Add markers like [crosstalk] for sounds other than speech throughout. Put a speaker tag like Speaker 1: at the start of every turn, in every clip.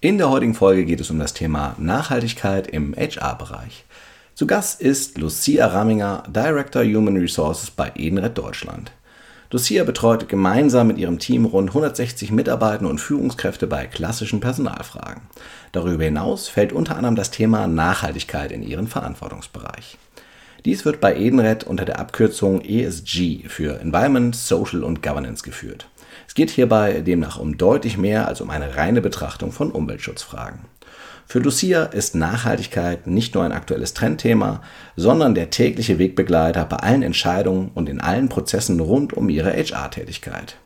Speaker 1: In der heutigen Folge geht es um das Thema Nachhaltigkeit im HR-Bereich. Zu Gast ist Lucia Ramminger, Director Human Resources bei Edenred Deutschland. Lucia betreut gemeinsam mit ihrem Team rund 160 Mitarbeiter und Führungskräfte bei klassischen Personalfragen. Darüber hinaus fällt unter anderem das Thema Nachhaltigkeit in ihren Verantwortungsbereich. Dies wird bei Edenred unter der Abkürzung ESG für Environment, Social und Governance geführt. Es geht hierbei demnach um deutlich mehr als um eine reine Betrachtung von Umweltschutzfragen. Für Lucia ist Nachhaltigkeit nicht nur ein aktuelles Trendthema, sondern der tägliche Wegbegleiter bei allen Entscheidungen und in allen Prozessen rund um ihre HR-Tätigkeit.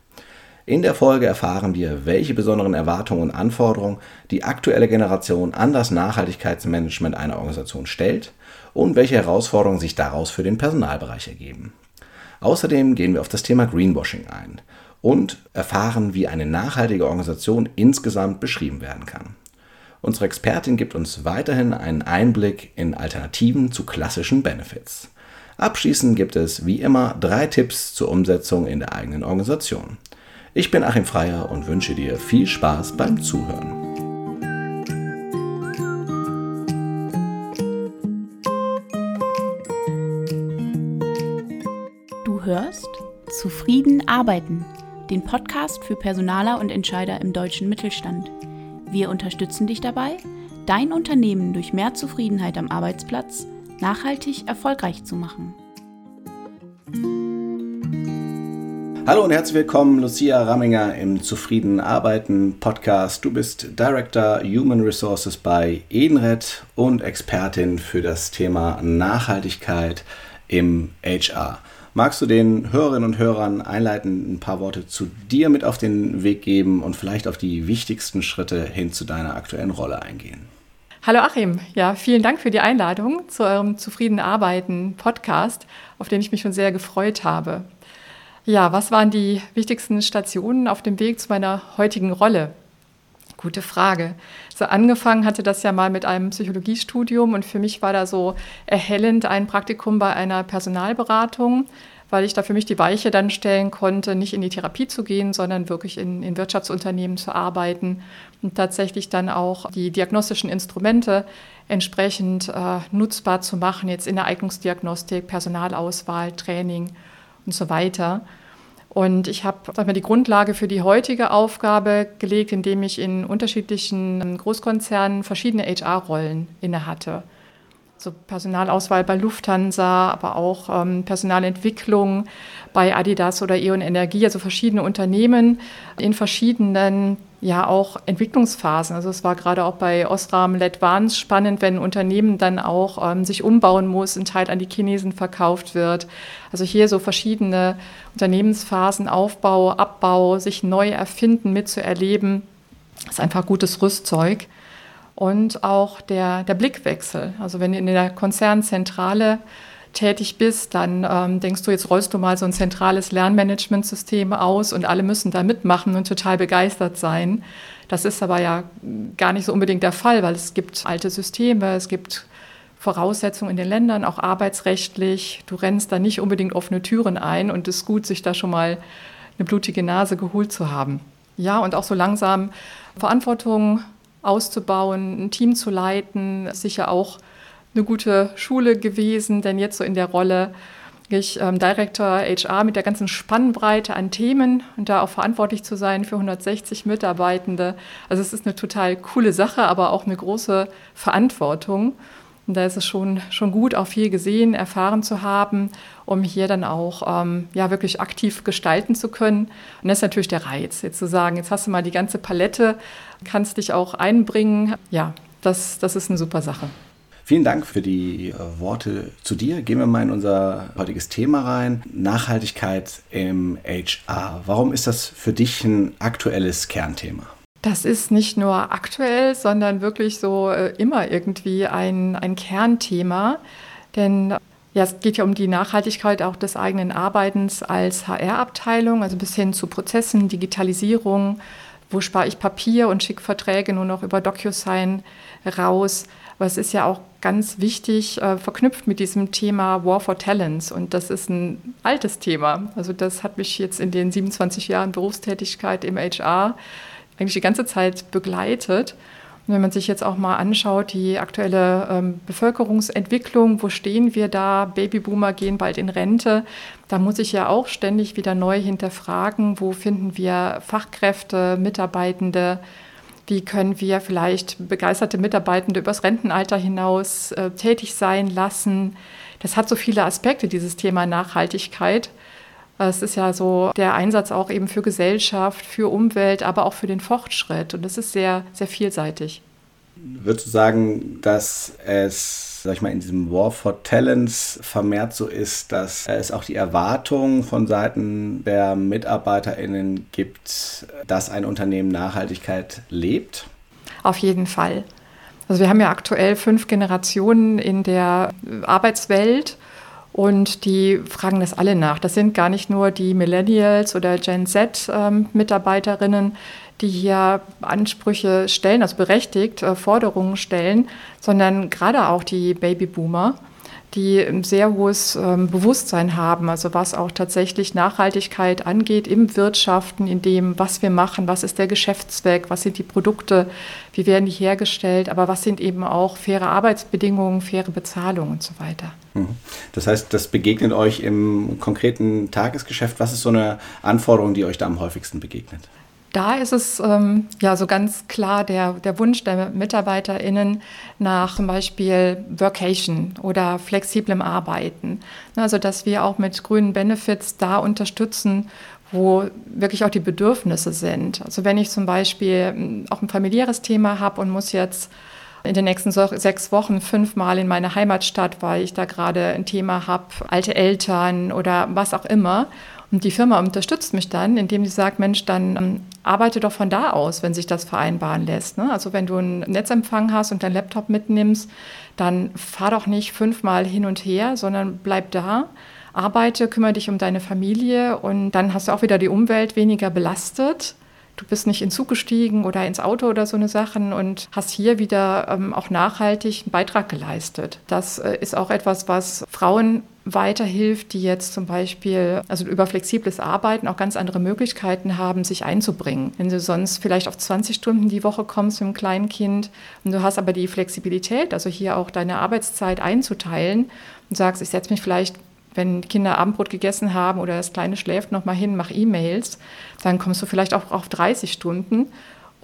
Speaker 1: In der Folge erfahren wir, welche besonderen Erwartungen und Anforderungen die aktuelle Generation an das Nachhaltigkeitsmanagement einer Organisation stellt und welche Herausforderungen sich daraus für den Personalbereich ergeben. Außerdem gehen wir auf das Thema Greenwashing ein und erfahren, wie eine nachhaltige Organisation insgesamt beschrieben werden kann. Unsere Expertin gibt uns weiterhin einen Einblick in Alternativen zu klassischen Benefits. Abschließend gibt es wie immer drei Tipps zur Umsetzung in der eigenen Organisation. Ich bin Achim Freier und wünsche dir viel Spaß beim Zuhören.
Speaker 2: Zufrieden arbeiten den Podcast für Personaler und Entscheider im deutschen Mittelstand. Wir unterstützen dich dabei, dein Unternehmen durch mehr Zufriedenheit am Arbeitsplatz nachhaltig erfolgreich zu machen.
Speaker 1: Hallo und herzlich willkommen, Lucia Ramminger im Zufrieden Arbeiten Podcast. Du bist Director Human Resources bei Edenred und Expertin für das Thema Nachhaltigkeit im HR. Magst du den Hörerinnen und Hörern einleitend ein paar Worte zu dir mit auf den Weg geben und vielleicht auf die wichtigsten Schritte hin zu deiner aktuellen Rolle eingehen?
Speaker 3: Hallo Achim, ja, vielen Dank für die Einladung zu eurem Zufrieden Arbeiten Podcast, auf den ich mich schon sehr gefreut habe. Ja, was waren die wichtigsten Stationen auf dem Weg zu meiner heutigen Rolle? Gute Frage. So angefangen hatte das ja mal mit einem Psychologiestudium und für mich war da so erhellend ein Praktikum bei einer Personalberatung, weil ich da für mich die Weiche dann stellen konnte, nicht in die Therapie zu gehen, sondern wirklich in, in Wirtschaftsunternehmen zu arbeiten und tatsächlich dann auch die diagnostischen Instrumente entsprechend äh, nutzbar zu machen, jetzt in der Eignungsdiagnostik, Personalauswahl, Training und so weiter. Und ich habe die Grundlage für die heutige Aufgabe gelegt, indem ich in unterschiedlichen Großkonzernen verschiedene HR-Rollen innehatte. So Personalauswahl bei Lufthansa, aber auch ähm, Personalentwicklung bei Adidas oder E.ON Energie, also verschiedene Unternehmen in verschiedenen ja auch Entwicklungsphasen. Also es war gerade auch bei Osram Letvans spannend, wenn ein Unternehmen dann auch ähm, sich umbauen muss, ein Teil an die Chinesen verkauft wird. Also hier so verschiedene Unternehmensphasen, Aufbau, Abbau, sich neu erfinden, mitzuerleben, ist einfach gutes Rüstzeug. Und auch der, der Blickwechsel. Also wenn in der Konzernzentrale tätig bist, dann ähm, denkst du, jetzt rollst du mal so ein zentrales Lernmanagementsystem aus und alle müssen da mitmachen und total begeistert sein. Das ist aber ja gar nicht so unbedingt der Fall, weil es gibt alte Systeme, es gibt Voraussetzungen in den Ländern, auch arbeitsrechtlich. Du rennst da nicht unbedingt offene Türen ein und es ist gut, sich da schon mal eine blutige Nase geholt zu haben. Ja, und auch so langsam Verantwortung auszubauen, ein Team zu leiten, sicher auch eine gute Schule gewesen, denn jetzt so in der Rolle ich ähm, Director HR mit der ganzen Spannbreite an Themen und da auch verantwortlich zu sein für 160 Mitarbeitende. Also es ist eine total coole Sache, aber auch eine große Verantwortung. Und da ist es schon, schon gut, auch viel gesehen, erfahren zu haben, um hier dann auch ähm, ja, wirklich aktiv gestalten zu können. Und das ist natürlich der Reiz, jetzt zu sagen, jetzt hast du mal die ganze Palette, kannst dich auch einbringen. Ja, das, das ist eine super Sache.
Speaker 1: Vielen Dank für die äh, Worte zu dir. Gehen wir mal in unser heutiges Thema rein. Nachhaltigkeit im HR. Warum ist das für dich ein aktuelles Kernthema?
Speaker 3: Das ist nicht nur aktuell, sondern wirklich so äh, immer irgendwie ein, ein Kernthema. Denn ja, es geht ja um die Nachhaltigkeit auch des eigenen Arbeitens als HR-Abteilung, also bis hin zu Prozessen, Digitalisierung. Wo spare ich Papier und schicke Verträge nur noch über DocuSign raus? Es ist ja auch ganz wichtig, äh, verknüpft mit diesem Thema War for Talents. Und das ist ein altes Thema. Also das hat mich jetzt in den 27 Jahren Berufstätigkeit im HR eigentlich die ganze Zeit begleitet. Und wenn man sich jetzt auch mal anschaut, die aktuelle ähm, Bevölkerungsentwicklung, wo stehen wir da? Babyboomer gehen bald in Rente. Da muss ich ja auch ständig wieder neu hinterfragen, wo finden wir Fachkräfte, Mitarbeitende, wie können wir vielleicht begeisterte Mitarbeitende übers Rentenalter hinaus äh, tätig sein lassen. Das hat so viele Aspekte, dieses Thema Nachhaltigkeit. Es ist ja so der Einsatz auch eben für Gesellschaft, für Umwelt, aber auch für den Fortschritt. Und das ist sehr, sehr vielseitig.
Speaker 1: Würdest du sagen, dass es, sag ich mal, in diesem War for Talents vermehrt so ist, dass es auch die Erwartung von Seiten der MitarbeiterInnen gibt, dass ein Unternehmen Nachhaltigkeit lebt?
Speaker 3: Auf jeden Fall. Also wir haben ja aktuell fünf Generationen in der Arbeitswelt und die fragen das alle nach. Das sind gar nicht nur die Millennials oder Gen Z-Mitarbeiterinnen, ähm, die hier Ansprüche stellen, also berechtigt äh, Forderungen stellen, sondern gerade auch die Babyboomer die ein sehr hohes ähm, Bewusstsein haben, also was auch tatsächlich Nachhaltigkeit angeht im Wirtschaften, in dem, was wir machen, was ist der Geschäftszweck, was sind die Produkte, wie werden die hergestellt, aber was sind eben auch faire Arbeitsbedingungen, faire Bezahlung und so weiter.
Speaker 1: Mhm. Das heißt, das begegnet euch im konkreten Tagesgeschäft. Was ist so eine Anforderung, die euch da am häufigsten begegnet?
Speaker 3: Da ist es ähm, ja so ganz klar der, der Wunsch der MitarbeiterInnen nach zum Beispiel Workation oder flexiblem Arbeiten. Also, dass wir auch mit grünen Benefits da unterstützen, wo wirklich auch die Bedürfnisse sind. Also, wenn ich zum Beispiel ähm, auch ein familiäres Thema habe und muss jetzt in den nächsten sechs Wochen fünfmal in meine Heimatstadt, weil ich da gerade ein Thema habe, alte Eltern oder was auch immer. Und die Firma unterstützt mich dann, indem sie sagt, Mensch, dann ähm, arbeite doch von da aus, wenn sich das vereinbaren lässt. Ne? Also wenn du einen Netzempfang hast und deinen Laptop mitnimmst, dann fahr doch nicht fünfmal hin und her, sondern bleib da, arbeite, kümmere dich um deine Familie und dann hast du auch wieder die Umwelt weniger belastet. Du bist nicht in Zug gestiegen oder ins Auto oder so eine Sachen und hast hier wieder ähm, auch nachhaltig einen Beitrag geleistet. Das äh, ist auch etwas, was Frauen weiterhilft, die jetzt zum Beispiel also über flexibles Arbeiten auch ganz andere Möglichkeiten haben, sich einzubringen. Wenn du sonst vielleicht auf 20 Stunden die Woche kommst mit einem kleinen Kind und du hast aber die Flexibilität, also hier auch deine Arbeitszeit einzuteilen und sagst, ich setze mich vielleicht wenn Kinder Abendbrot gegessen haben oder das Kleine schläft, noch mal hin, mach E-Mails, dann kommst du vielleicht auch auf 30 Stunden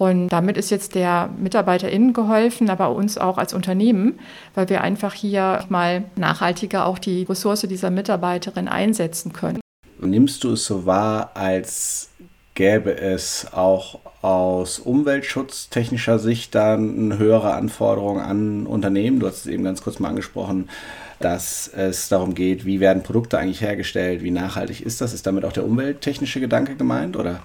Speaker 3: und damit ist jetzt der MitarbeiterInnen geholfen, aber uns auch als Unternehmen, weil wir einfach hier mal nachhaltiger auch die Ressource dieser Mitarbeiterin einsetzen können.
Speaker 1: Nimmst du es so wahr, als gäbe es auch aus umweltschutztechnischer Sicht dann höhere Anforderungen an Unternehmen? Du hast es eben ganz kurz mal angesprochen, dass es darum geht, wie werden Produkte eigentlich hergestellt, wie nachhaltig ist das? Ist damit auch der umwelttechnische Gedanke gemeint oder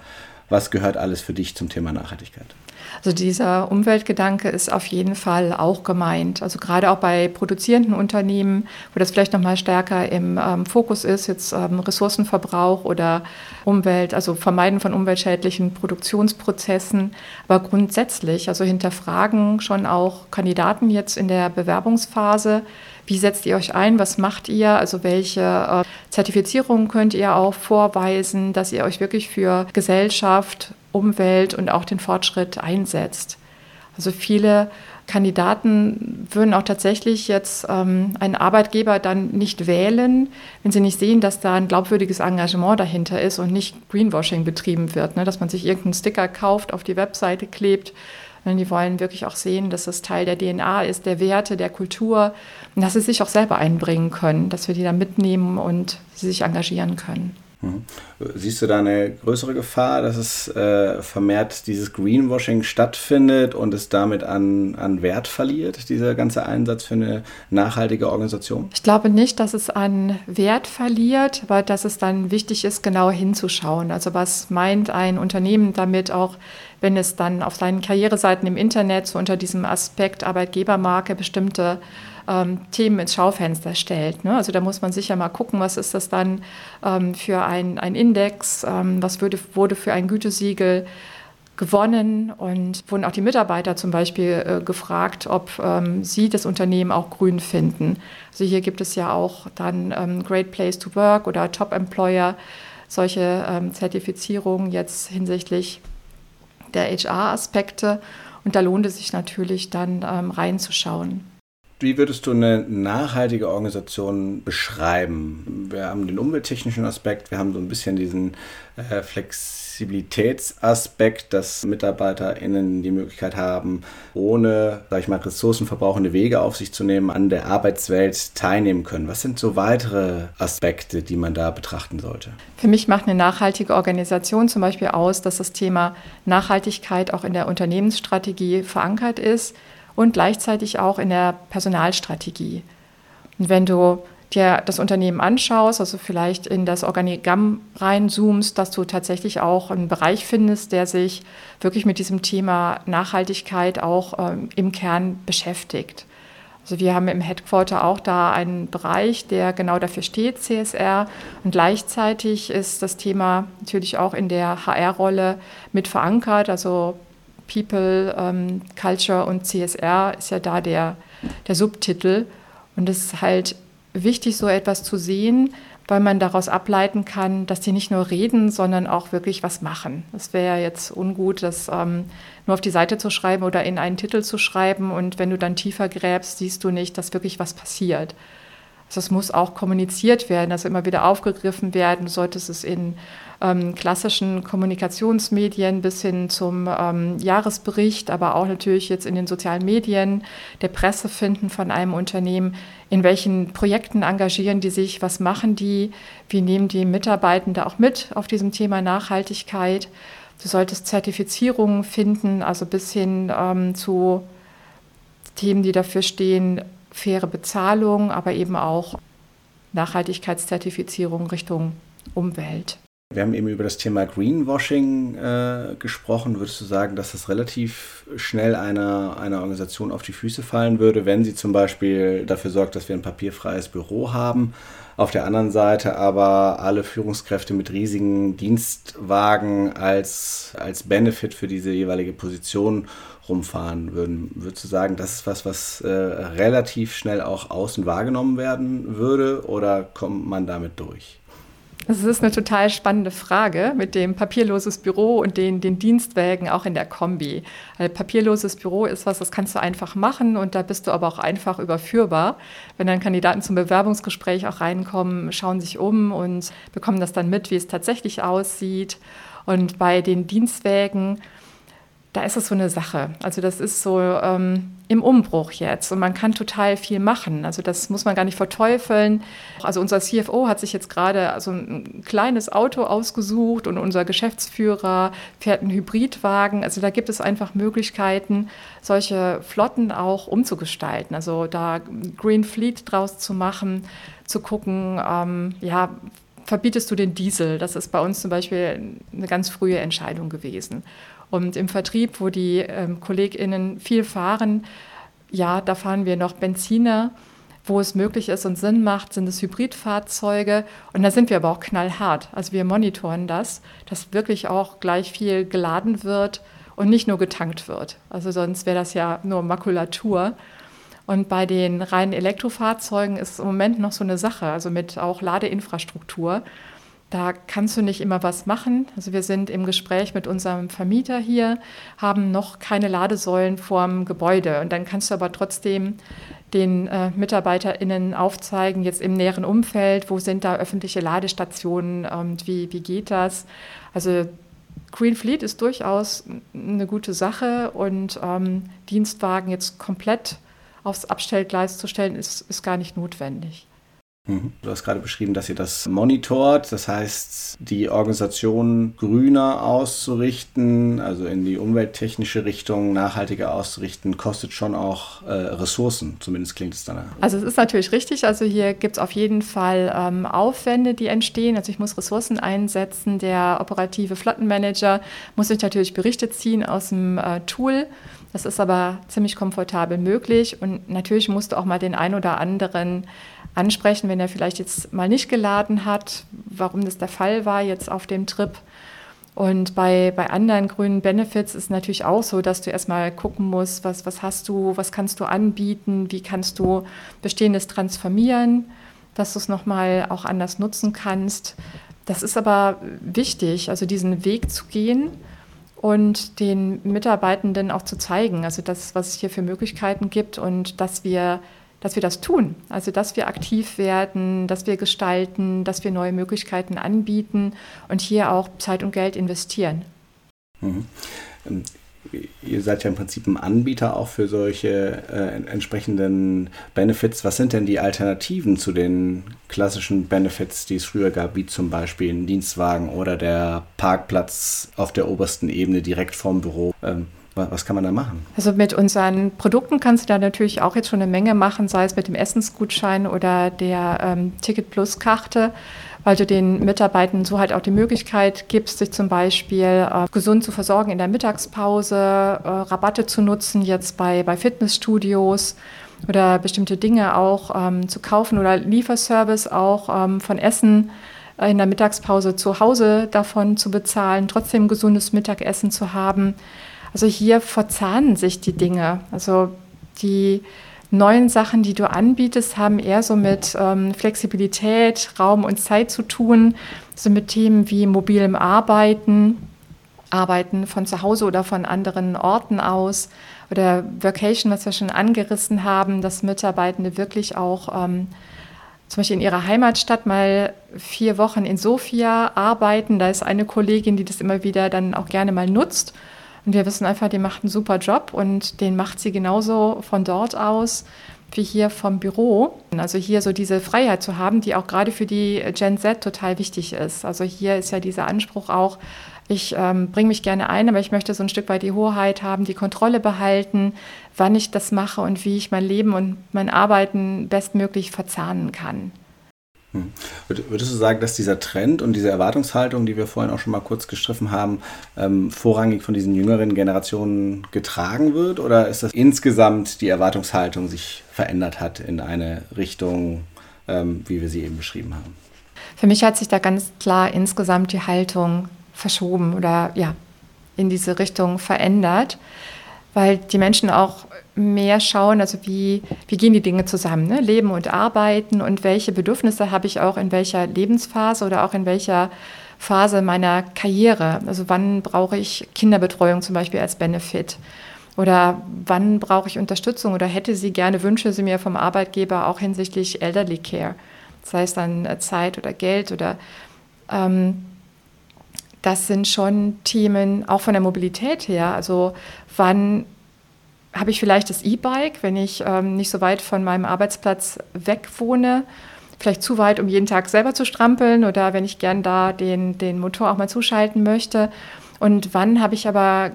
Speaker 1: was gehört alles für dich zum Thema Nachhaltigkeit?
Speaker 3: Also dieser Umweltgedanke ist auf jeden Fall auch gemeint. Also gerade auch bei produzierenden Unternehmen, wo das vielleicht noch mal stärker im ähm, Fokus ist, jetzt ähm, Ressourcenverbrauch oder Umwelt, also Vermeiden von umweltschädlichen Produktionsprozessen. Aber grundsätzlich, also hinterfragen schon auch Kandidaten jetzt in der Bewerbungsphase, wie setzt ihr euch ein? Was macht ihr? Also welche äh, Zertifizierungen könnt ihr auch vorweisen, dass ihr euch wirklich für Gesellschaft, Umwelt und auch den Fortschritt einsetzt? Also viele Kandidaten würden auch tatsächlich jetzt ähm, einen Arbeitgeber dann nicht wählen, wenn sie nicht sehen, dass da ein glaubwürdiges Engagement dahinter ist und nicht Greenwashing betrieben wird, ne? dass man sich irgendeinen Sticker kauft, auf die Webseite klebt die wollen wirklich auch sehen, dass das Teil der DNA ist, der Werte, der Kultur und dass sie sich auch selber einbringen können, dass wir die da mitnehmen und sie sich engagieren können.
Speaker 1: Mhm. Siehst du da eine größere Gefahr, dass es äh, vermehrt dieses Greenwashing stattfindet und es damit an, an Wert verliert, dieser ganze Einsatz für eine nachhaltige Organisation?
Speaker 3: Ich glaube nicht, dass es an Wert verliert, aber dass es dann wichtig ist, genau hinzuschauen. Also was meint ein Unternehmen damit auch, wenn es dann auf seinen Karriereseiten im Internet so unter diesem Aspekt Arbeitgebermarke bestimmte ähm, Themen ins Schaufenster stellt. Ne? Also da muss man sicher mal gucken, was ist das dann ähm, für ein, ein Index, ähm, was würde, wurde für ein Gütesiegel gewonnen und wurden auch die Mitarbeiter zum Beispiel äh, gefragt, ob ähm, sie das Unternehmen auch grün finden. Also hier gibt es ja auch dann ähm, Great Place to Work oder Top Employer, solche ähm, Zertifizierungen jetzt hinsichtlich der HR-Aspekte. Und da lohnt es sich natürlich dann ähm, reinzuschauen.
Speaker 1: Wie würdest du eine nachhaltige Organisation beschreiben? Wir haben den umwelttechnischen Aspekt, wir haben so ein bisschen diesen äh, Flexibilitätsaspekt, dass MitarbeiterInnen die Möglichkeit haben, ohne, sag ich mal, ressourcenverbrauchende Wege auf sich zu nehmen, an der Arbeitswelt teilnehmen können. Was sind so weitere Aspekte, die man da betrachten sollte?
Speaker 3: Für mich macht eine nachhaltige Organisation zum Beispiel aus, dass das Thema Nachhaltigkeit auch in der Unternehmensstrategie verankert ist und gleichzeitig auch in der Personalstrategie. Und wenn du dir das Unternehmen anschaust, also vielleicht in das Organigramm reinzoomst, dass du tatsächlich auch einen Bereich findest, der sich wirklich mit diesem Thema Nachhaltigkeit auch ähm, im Kern beschäftigt. Also wir haben im Headquarter auch da einen Bereich, der genau dafür steht, CSR. Und gleichzeitig ist das Thema natürlich auch in der HR-Rolle mit verankert. Also People, ähm, Culture und CSR ist ja da der, der Subtitel. Und es ist halt wichtig, so etwas zu sehen, weil man daraus ableiten kann, dass die nicht nur reden, sondern auch wirklich was machen. Es wäre ja jetzt ungut, das ähm, nur auf die Seite zu schreiben oder in einen Titel zu schreiben und wenn du dann tiefer gräbst, siehst du nicht, dass wirklich was passiert. Also es muss auch kommuniziert werden, also immer wieder aufgegriffen werden. Du solltest es in ähm, klassischen Kommunikationsmedien bis hin zum ähm, Jahresbericht, aber auch natürlich jetzt in den sozialen Medien, der Presse finden von einem Unternehmen, in welchen Projekten engagieren die sich, was machen die, wie nehmen die Mitarbeitende auch mit auf diesem Thema Nachhaltigkeit. Du solltest Zertifizierungen finden, also bis hin ähm, zu Themen, die dafür stehen, faire Bezahlung, aber eben auch Nachhaltigkeitszertifizierung Richtung Umwelt.
Speaker 1: Wir haben eben über das Thema Greenwashing äh, gesprochen. Würdest du sagen, dass das relativ schnell einer, einer Organisation auf die Füße fallen würde, wenn sie zum Beispiel dafür sorgt, dass wir ein papierfreies Büro haben? Auf der anderen Seite aber alle Führungskräfte mit riesigen Dienstwagen als, als Benefit für diese jeweilige Position rumfahren würden. Würdest du sagen, das ist was, was äh, relativ schnell auch außen wahrgenommen werden würde oder kommt man damit durch?
Speaker 3: Das ist eine total spannende Frage mit dem papierloses Büro und den, den Dienstwägen auch in der Kombi. Ein papierloses Büro ist was, das kannst du einfach machen und da bist du aber auch einfach überführbar. Wenn dann Kandidaten zum Bewerbungsgespräch auch reinkommen, schauen sich um und bekommen das dann mit, wie es tatsächlich aussieht. Und bei den Dienstwägen, da ist es so eine Sache. Also das ist so ähm, im Umbruch jetzt und man kann total viel machen. Also das muss man gar nicht verteufeln. Also unser CFO hat sich jetzt gerade also ein kleines Auto ausgesucht und unser Geschäftsführer fährt einen Hybridwagen. Also da gibt es einfach Möglichkeiten, solche Flotten auch umzugestalten. Also da Green Fleet draus zu machen, zu gucken, ähm, ja, verbietest du den Diesel? Das ist bei uns zum Beispiel eine ganz frühe Entscheidung gewesen. Und im Vertrieb, wo die ähm, KollegInnen viel fahren, ja, da fahren wir noch Benziner. Wo es möglich ist und Sinn macht, sind es Hybridfahrzeuge. Und da sind wir aber auch knallhart. Also wir monitoren das, dass wirklich auch gleich viel geladen wird und nicht nur getankt wird. Also sonst wäre das ja nur Makulatur. Und bei den reinen Elektrofahrzeugen ist es im Moment noch so eine Sache, also mit auch Ladeinfrastruktur. Da kannst du nicht immer was machen. Also wir sind im Gespräch mit unserem Vermieter hier, haben noch keine Ladesäulen vorm Gebäude. Und dann kannst du aber trotzdem den äh, MitarbeiterInnen aufzeigen, jetzt im näheren Umfeld, wo sind da öffentliche Ladestationen und wie, wie geht das. Also Green Fleet ist durchaus eine gute Sache und ähm, Dienstwagen jetzt komplett aufs Abstellgleis zu stellen, ist, ist gar nicht notwendig.
Speaker 1: Du hast gerade beschrieben, dass ihr das monitort, das heißt, die Organisation grüner auszurichten, also in die umwelttechnische Richtung nachhaltiger auszurichten, kostet schon auch äh, Ressourcen, zumindest klingt es danach.
Speaker 3: Also es ist natürlich richtig, also hier gibt es auf jeden Fall ähm, Aufwände, die entstehen, also ich muss Ressourcen einsetzen, der operative Flottenmanager muss sich natürlich Berichte ziehen aus dem äh, Tool, das ist aber ziemlich komfortabel möglich. Und natürlich musst du auch mal den ein oder anderen ansprechen, wenn er vielleicht jetzt mal nicht geladen hat, warum das der Fall war jetzt auf dem Trip. Und bei, bei anderen grünen Benefits ist natürlich auch so, dass du erstmal gucken musst, was, was hast du, was kannst du anbieten, wie kannst du Bestehendes transformieren, dass du es nochmal auch anders nutzen kannst. Das ist aber wichtig, also diesen Weg zu gehen und den Mitarbeitenden auch zu zeigen, also das, was es hier für Möglichkeiten gibt und dass wir, dass wir das tun, also dass wir aktiv werden, dass wir gestalten, dass wir neue Möglichkeiten anbieten und hier auch Zeit und Geld investieren.
Speaker 1: Mhm. Ähm, ihr seid ja im Prinzip ein Anbieter auch für solche äh, entsprechenden Benefits. Was sind denn die Alternativen zu den klassischen Benefits, die es früher gab, wie zum Beispiel ein Dienstwagen oder der Parkplatz auf der obersten Ebene direkt vorm Büro? Ähm, was kann man da machen?
Speaker 3: Also mit unseren Produkten kannst du da natürlich auch jetzt schon eine Menge machen, sei es mit dem Essensgutschein oder der ähm, Ticket Plus Karte weil du den Mitarbeitern so halt auch die Möglichkeit gibst, sich zum Beispiel äh, gesund zu versorgen in der Mittagspause, äh, Rabatte zu nutzen jetzt bei, bei Fitnessstudios oder bestimmte Dinge auch ähm, zu kaufen oder Lieferservice auch ähm, von Essen äh, in der Mittagspause zu Hause davon zu bezahlen, trotzdem gesundes Mittagessen zu haben. Also hier verzahnen sich die Dinge. Also die neuen Sachen, die du anbietest, haben eher so mit ähm, Flexibilität, Raum und Zeit zu tun, so mit Themen wie mobilem Arbeiten, Arbeiten von zu Hause oder von anderen Orten aus oder Vacation, was wir schon angerissen haben, dass Mitarbeitende wirklich auch ähm, zum Beispiel in ihrer Heimatstadt mal vier Wochen in Sofia arbeiten. Da ist eine Kollegin, die das immer wieder dann auch gerne mal nutzt und wir wissen einfach, die macht einen super Job und den macht sie genauso von dort aus wie hier vom Büro. Also hier so diese Freiheit zu haben, die auch gerade für die Gen Z total wichtig ist. Also hier ist ja dieser Anspruch auch, ich ähm, bringe mich gerne ein, aber ich möchte so ein Stück weit die Hoheit haben, die Kontrolle behalten, wann ich das mache und wie ich mein Leben und mein Arbeiten bestmöglich verzahnen kann.
Speaker 1: Hm. Würdest du sagen, dass dieser Trend und diese Erwartungshaltung, die wir vorhin auch schon mal kurz gestriffen haben, ähm, vorrangig von diesen jüngeren Generationen getragen wird? Oder ist das insgesamt die Erwartungshaltung sich verändert hat in eine Richtung, ähm, wie wir sie eben beschrieben haben?
Speaker 3: Für mich hat sich da ganz klar insgesamt die Haltung verschoben oder ja, in diese Richtung verändert, weil die Menschen auch mehr schauen, also wie, wie gehen die Dinge zusammen, ne? Leben und Arbeiten und welche Bedürfnisse habe ich auch in welcher Lebensphase oder auch in welcher Phase meiner Karriere. Also wann brauche ich Kinderbetreuung zum Beispiel als Benefit? Oder wann brauche ich Unterstützung oder hätte sie gerne, wünsche sie mir vom Arbeitgeber auch hinsichtlich Elderly Care, sei es dann äh, Zeit oder Geld oder ähm, das sind schon Themen auch von der Mobilität her. Also wann habe ich vielleicht das E-Bike, wenn ich ähm, nicht so weit von meinem Arbeitsplatz weg wohne, vielleicht zu weit, um jeden Tag selber zu strampeln oder wenn ich gern da den, den Motor auch mal zuschalten möchte. Und wann habe ich aber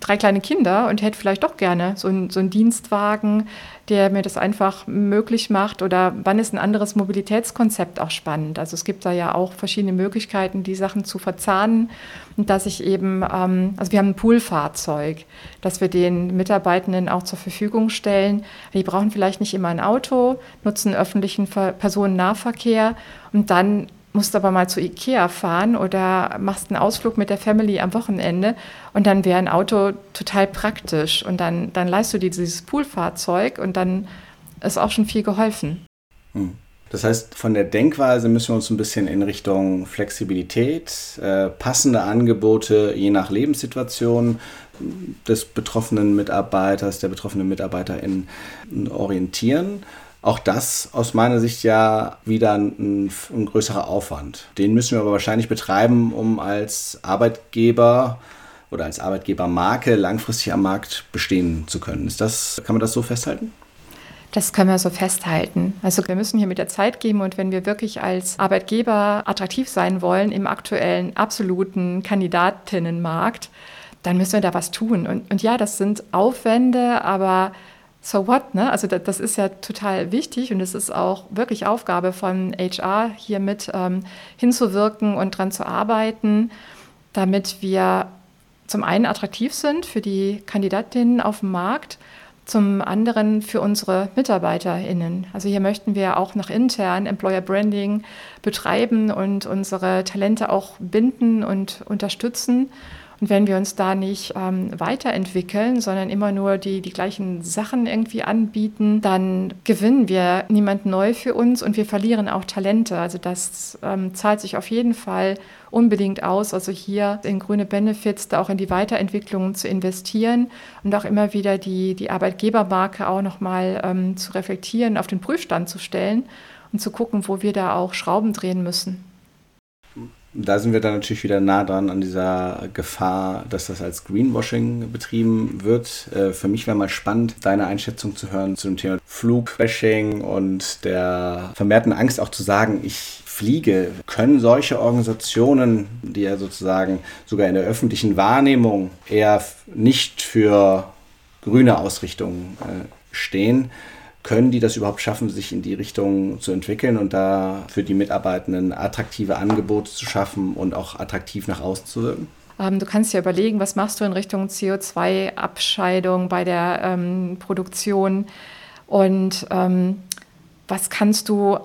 Speaker 3: drei kleine Kinder und hätte vielleicht doch gerne so, ein, so einen Dienstwagen, der mir das einfach möglich macht? Oder wann ist ein anderes Mobilitätskonzept auch spannend? Also es gibt da ja auch verschiedene Möglichkeiten, die Sachen zu verzahnen. Und dass ich eben, ähm, also wir haben ein Poolfahrzeug, das wir den Mitarbeitenden auch zur Verfügung stellen. Die brauchen vielleicht nicht immer ein Auto, nutzen öffentlichen Personennahverkehr und dann musst aber mal zu Ikea fahren oder machst einen Ausflug mit der Family am Wochenende und dann wäre ein Auto total praktisch und dann, dann leist du dir dieses Poolfahrzeug und dann ist auch schon viel geholfen.
Speaker 1: Hm. Das heißt, von der Denkweise müssen wir uns ein bisschen in Richtung Flexibilität, äh, passende Angebote je nach Lebenssituation des betroffenen Mitarbeiters, der betroffenen Mitarbeiterin orientieren auch das aus meiner Sicht ja wieder ein, ein, größerer Aufwand. Den müssen wir aber wahrscheinlich betreiben, um als Arbeitgeber oder als Arbeitgebermarke langfristig am Markt bestehen zu können. Ist das, kann man das so festhalten?
Speaker 3: Das können wir so festhalten. Also wir müssen hier mit der Zeit geben und wenn wir wirklich als Arbeitgeber attraktiv sein wollen im aktuellen absoluten Kandidatinnenmarkt, dann müssen wir da was tun. Und, und ja, das sind Aufwände, aber so what, ne? Also das, das, ist ja total wichtig und es ist auch wirklich Aufgabe von HR, hier mit ähm, hinzuwirken und dran zu arbeiten, damit wir zum einen attraktiv sind für die Kandidatinnen auf dem Markt, zum anderen für unsere MitarbeiterInnen. Also hier möchten wir auch nach intern Employer Branding betreiben und unsere Talente auch binden und unterstützen. Und wenn wir uns da nicht ähm, weiterentwickeln, sondern immer nur die, die gleichen Sachen irgendwie anbieten, dann gewinnen wir niemand neu für uns und wir verlieren auch Talente. Also das ähm, zahlt sich auf jeden Fall unbedingt aus, also hier in grüne Benefits, da auch in die Weiterentwicklung zu investieren und auch immer wieder die, die Arbeitgebermarke auch nochmal ähm, zu reflektieren, auf den Prüfstand zu stellen und zu gucken, wo wir da auch Schrauben drehen müssen.
Speaker 1: Da sind wir dann natürlich wieder nah dran an dieser Gefahr, dass das als Greenwashing betrieben wird. Äh, für mich wäre mal spannend, deine Einschätzung zu hören zu dem Thema Flugbashing und der vermehrten Angst auch zu sagen, ich fliege. Können solche Organisationen, die ja sozusagen sogar in der öffentlichen Wahrnehmung eher nicht für grüne Ausrichtungen äh, stehen, können die das überhaupt schaffen, sich in die Richtung zu entwickeln und da für die Mitarbeitenden attraktive Angebote zu schaffen und auch attraktiv nach außen zu wirken?
Speaker 3: Ähm, du kannst ja überlegen, was machst du in Richtung CO2-Abscheidung bei der ähm, Produktion und ähm, was kannst du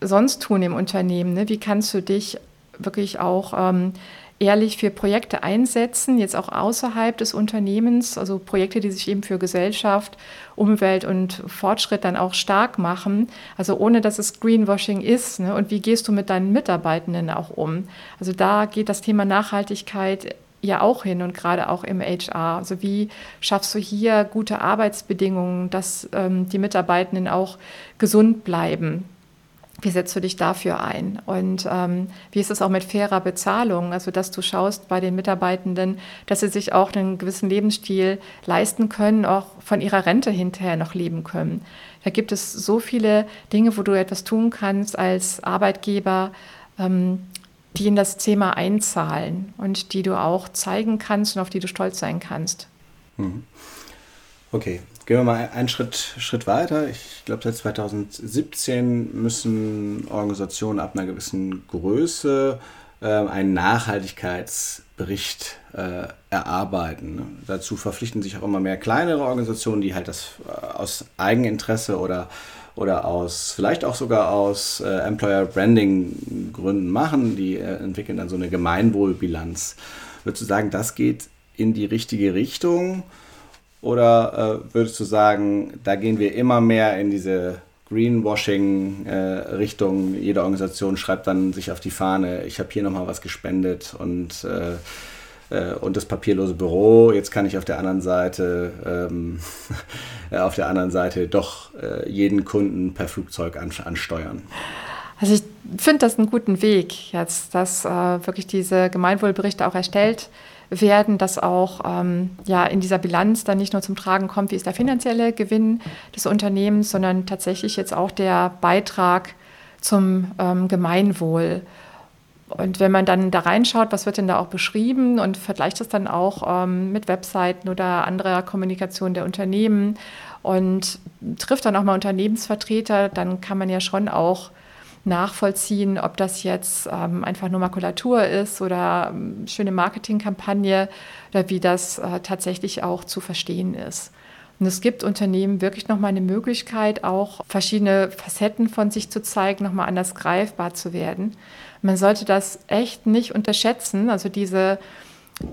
Speaker 3: sonst tun im Unternehmen? Ne? Wie kannst du dich wirklich auch ähm, ehrlich für Projekte einsetzen, jetzt auch außerhalb des Unternehmens, also Projekte, die sich eben für Gesellschaft, Umwelt und Fortschritt dann auch stark machen, also ohne dass es Greenwashing ist. Ne? Und wie gehst du mit deinen Mitarbeitenden auch um? Also da geht das Thema Nachhaltigkeit ja auch hin und gerade auch im HR. Also wie schaffst du hier gute Arbeitsbedingungen, dass ähm, die Mitarbeitenden auch gesund bleiben? Wie setzt du dich dafür ein? Und ähm, wie ist es auch mit fairer Bezahlung? Also, dass du schaust bei den Mitarbeitenden, dass sie sich auch einen gewissen Lebensstil leisten können, auch von ihrer Rente hinterher noch leben können. Da gibt es so viele Dinge, wo du etwas tun kannst als Arbeitgeber, ähm, die in das Thema einzahlen und die du auch zeigen kannst und auf die du stolz sein kannst.
Speaker 1: Mhm. Okay, Gehen wir mal einen Schritt, Schritt weiter. Ich glaube, seit 2017 müssen Organisationen ab einer gewissen Größe äh, einen Nachhaltigkeitsbericht äh, erarbeiten. Dazu verpflichten sich auch immer mehr kleinere Organisationen, die halt das äh, aus Eigeninteresse oder, oder aus, vielleicht auch sogar aus äh, Employer Branding Gründen machen. Die äh, entwickeln dann so eine Gemeinwohlbilanz. Würdest du sagen, das geht in die richtige Richtung? Oder äh, würdest du sagen, da gehen wir immer mehr in diese Greenwashing-Richtung? Äh, Jede Organisation schreibt dann sich auf die Fahne, ich habe hier nochmal was gespendet und, äh, äh, und das papierlose Büro. Jetzt kann ich auf der anderen Seite, ähm, [laughs] auf der anderen Seite doch äh, jeden Kunden per Flugzeug an, ansteuern.
Speaker 3: Also ich finde das einen guten Weg jetzt, dass äh, wirklich diese Gemeinwohlberichte auch erstellt werden, dass auch ähm, ja, in dieser Bilanz dann nicht nur zum Tragen kommt, wie ist der finanzielle Gewinn des Unternehmens, sondern tatsächlich jetzt auch der Beitrag zum ähm, Gemeinwohl. Und wenn man dann da reinschaut, was wird denn da auch beschrieben und vergleicht das dann auch ähm, mit Webseiten oder anderer Kommunikation der Unternehmen und trifft dann auch mal Unternehmensvertreter, dann kann man ja schon auch nachvollziehen, ob das jetzt ähm, einfach nur Makulatur ist oder ähm, schöne Marketingkampagne oder wie das äh, tatsächlich auch zu verstehen ist. Und es gibt Unternehmen wirklich nochmal eine Möglichkeit, auch verschiedene Facetten von sich zu zeigen, nochmal anders greifbar zu werden. Man sollte das echt nicht unterschätzen, also diese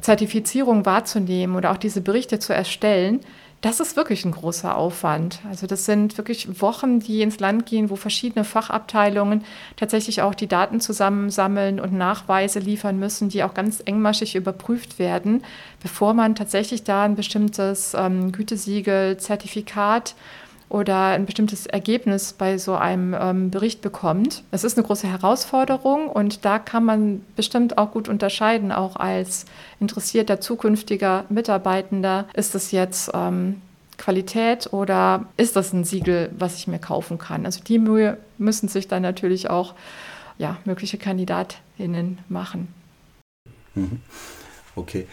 Speaker 3: Zertifizierung wahrzunehmen oder auch diese Berichte zu erstellen, das ist wirklich ein großer Aufwand. Also das sind wirklich Wochen, die ins Land gehen, wo verschiedene Fachabteilungen tatsächlich auch die Daten zusammensammeln und Nachweise liefern müssen, die auch ganz engmaschig überprüft werden, bevor man tatsächlich da ein bestimmtes ähm, Gütesiegel, Zertifikat oder ein bestimmtes Ergebnis bei so einem ähm, Bericht bekommt. Es ist eine große Herausforderung und da kann man bestimmt auch gut unterscheiden, auch als interessierter zukünftiger Mitarbeitender, ist es jetzt ähm, Qualität oder ist das ein Siegel, was ich mir kaufen kann? Also die Mühe müssen sich dann natürlich auch ja, mögliche Kandidatinnen machen.
Speaker 1: Mhm. Okay,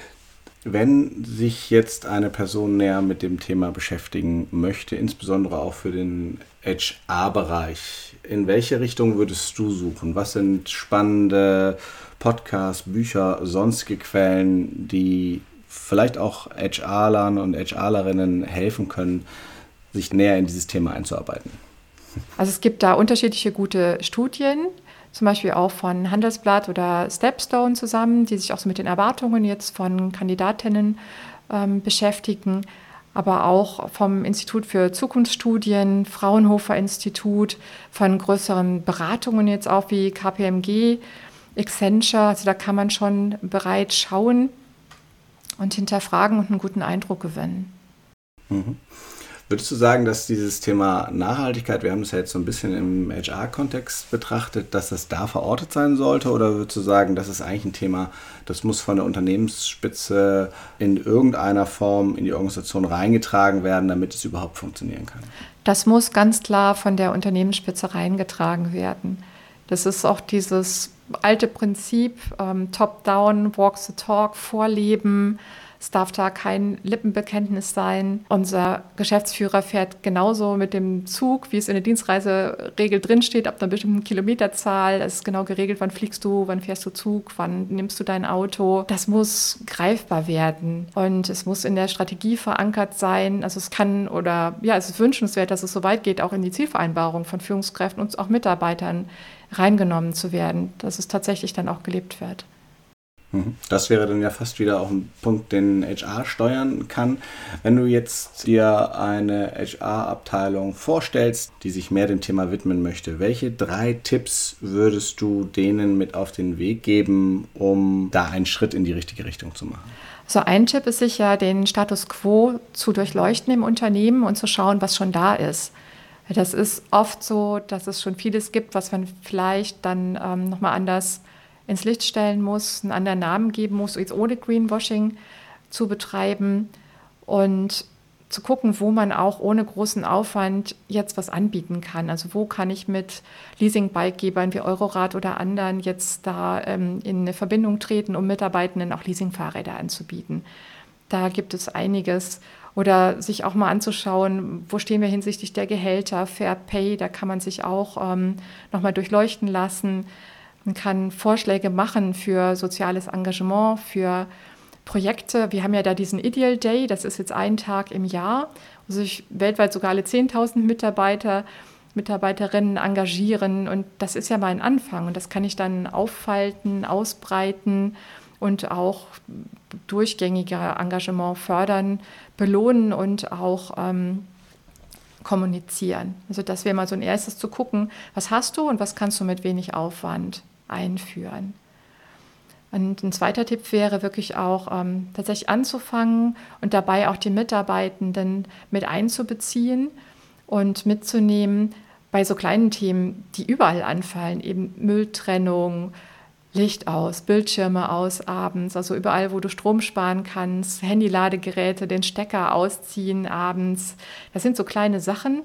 Speaker 1: wenn sich jetzt eine Person näher mit dem Thema beschäftigen möchte, insbesondere auch für den HR-Bereich, in welche Richtung würdest du suchen? Was sind spannende Podcasts, Bücher, sonstige Quellen, die vielleicht auch HR-Lern und HR-Lerinnen helfen können, sich näher in dieses Thema einzuarbeiten?
Speaker 3: Also es gibt da unterschiedliche gute Studien zum Beispiel auch von Handelsblatt oder Stepstone zusammen, die sich auch so mit den Erwartungen jetzt von Kandidatinnen ähm, beschäftigen, aber auch vom Institut für Zukunftsstudien, Fraunhofer Institut, von größeren Beratungen jetzt auch wie KPMG, Accenture. Also da kann man schon bereit schauen und hinterfragen und einen guten Eindruck gewinnen.
Speaker 1: Mhm. Würdest du sagen, dass dieses Thema Nachhaltigkeit, wir haben es ja jetzt so ein bisschen im HR-Kontext betrachtet, dass das da verortet sein sollte? Oder würdest du sagen, das ist eigentlich ein Thema, das muss von der Unternehmensspitze in irgendeiner Form in die Organisation reingetragen werden, damit es überhaupt funktionieren kann?
Speaker 3: Das muss ganz klar von der Unternehmensspitze reingetragen werden. Das ist auch dieses alte Prinzip, ähm, Top-Down, Walk the Talk, Vorleben es darf da kein Lippenbekenntnis sein. Unser Geschäftsführer fährt genauso mit dem Zug, wie es in der Dienstreiseregel drinsteht, ab einer bestimmten Kilometerzahl. Es ist genau geregelt, wann fliegst du, wann fährst du Zug, wann nimmst du dein Auto. Das muss greifbar werden und es muss in der Strategie verankert sein. Also es kann oder ja, es ist wünschenswert, dass es so weit geht, auch in die Zielvereinbarung von Führungskräften und auch Mitarbeitern reingenommen zu werden, dass es tatsächlich dann auch gelebt wird.
Speaker 1: Mhm. Das wäre dann ja fast wieder auch ein Punkt, den HR steuern kann. Wenn du jetzt dir eine HR-Abteilung vorstellst, die sich mehr dem Thema widmen möchte, welche drei Tipps würdest du denen mit auf den Weg geben, um da einen Schritt in die richtige Richtung zu machen?
Speaker 3: So ein Tipp ist sicher, den Status quo zu durchleuchten im Unternehmen und zu schauen, was schon da ist. Das ist oft so, dass es schon vieles gibt, was man vielleicht dann ähm, nochmal anders ins Licht stellen muss, einen anderen Namen geben muss, jetzt ohne Greenwashing zu betreiben und zu gucken, wo man auch ohne großen Aufwand jetzt was anbieten kann. Also wo kann ich mit Leasingbikegebern wie Eurorad oder anderen jetzt da ähm, in eine Verbindung treten, um Mitarbeitenden auch Leasingfahrräder anzubieten. Da gibt es einiges. Oder sich auch mal anzuschauen, wo stehen wir hinsichtlich der Gehälter, Fair Pay, da kann man sich auch ähm, nochmal durchleuchten lassen. Man kann Vorschläge machen für soziales Engagement, für Projekte. Wir haben ja da diesen Ideal Day, das ist jetzt ein Tag im Jahr, wo sich weltweit sogar alle 10.000 Mitarbeiter, Mitarbeiterinnen engagieren. Und das ist ja mal ein Anfang. Und das kann ich dann auffalten, ausbreiten und auch durchgängige Engagement fördern, belohnen und auch ähm, kommunizieren. Also das wäre mal so ein erstes zu gucken, was hast du und was kannst du mit wenig Aufwand einführen. Und ein zweiter Tipp wäre wirklich auch ähm, tatsächlich anzufangen und dabei auch die Mitarbeitenden mit einzubeziehen und mitzunehmen bei so kleinen Themen, die überall anfallen, eben Mülltrennung, Licht aus, Bildschirme aus abends, also überall, wo du Strom sparen kannst, Handyladegeräte, den Stecker ausziehen abends. Das sind so kleine Sachen,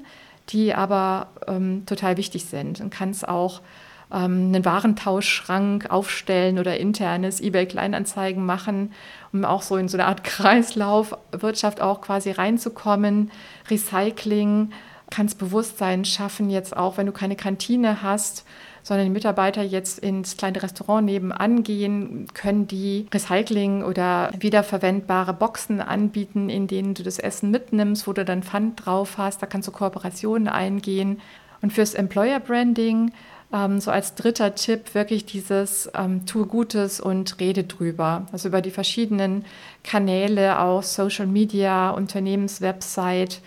Speaker 3: die aber ähm, total wichtig sind und kannst auch einen Warentauschschrank aufstellen oder internes eBay-Kleinanzeigen machen, um auch so in so eine Art [laughs] Kreislaufwirtschaft auch quasi reinzukommen. Recycling, kannst Bewusstsein schaffen, jetzt auch, wenn du keine Kantine hast, sondern die Mitarbeiter jetzt ins kleine Restaurant nebenan gehen, können die Recycling oder wiederverwendbare Boxen anbieten, in denen du das Essen mitnimmst, wo du dann Pfand drauf hast. Da kannst du Kooperationen eingehen. Und fürs Employer Branding ähm, so als dritter Tipp wirklich dieses ähm, Tue Gutes und rede drüber. Also über die verschiedenen Kanäle, auch Social Media, Unternehmenswebsite,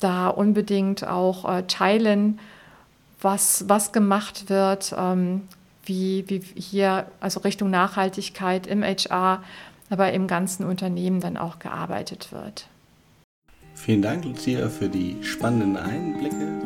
Speaker 3: da unbedingt auch äh, teilen, was, was gemacht wird, ähm, wie, wie hier, also Richtung Nachhaltigkeit im HR, aber im ganzen Unternehmen dann auch gearbeitet wird.
Speaker 1: Vielen Dank, Lucia, für die spannenden Einblicke.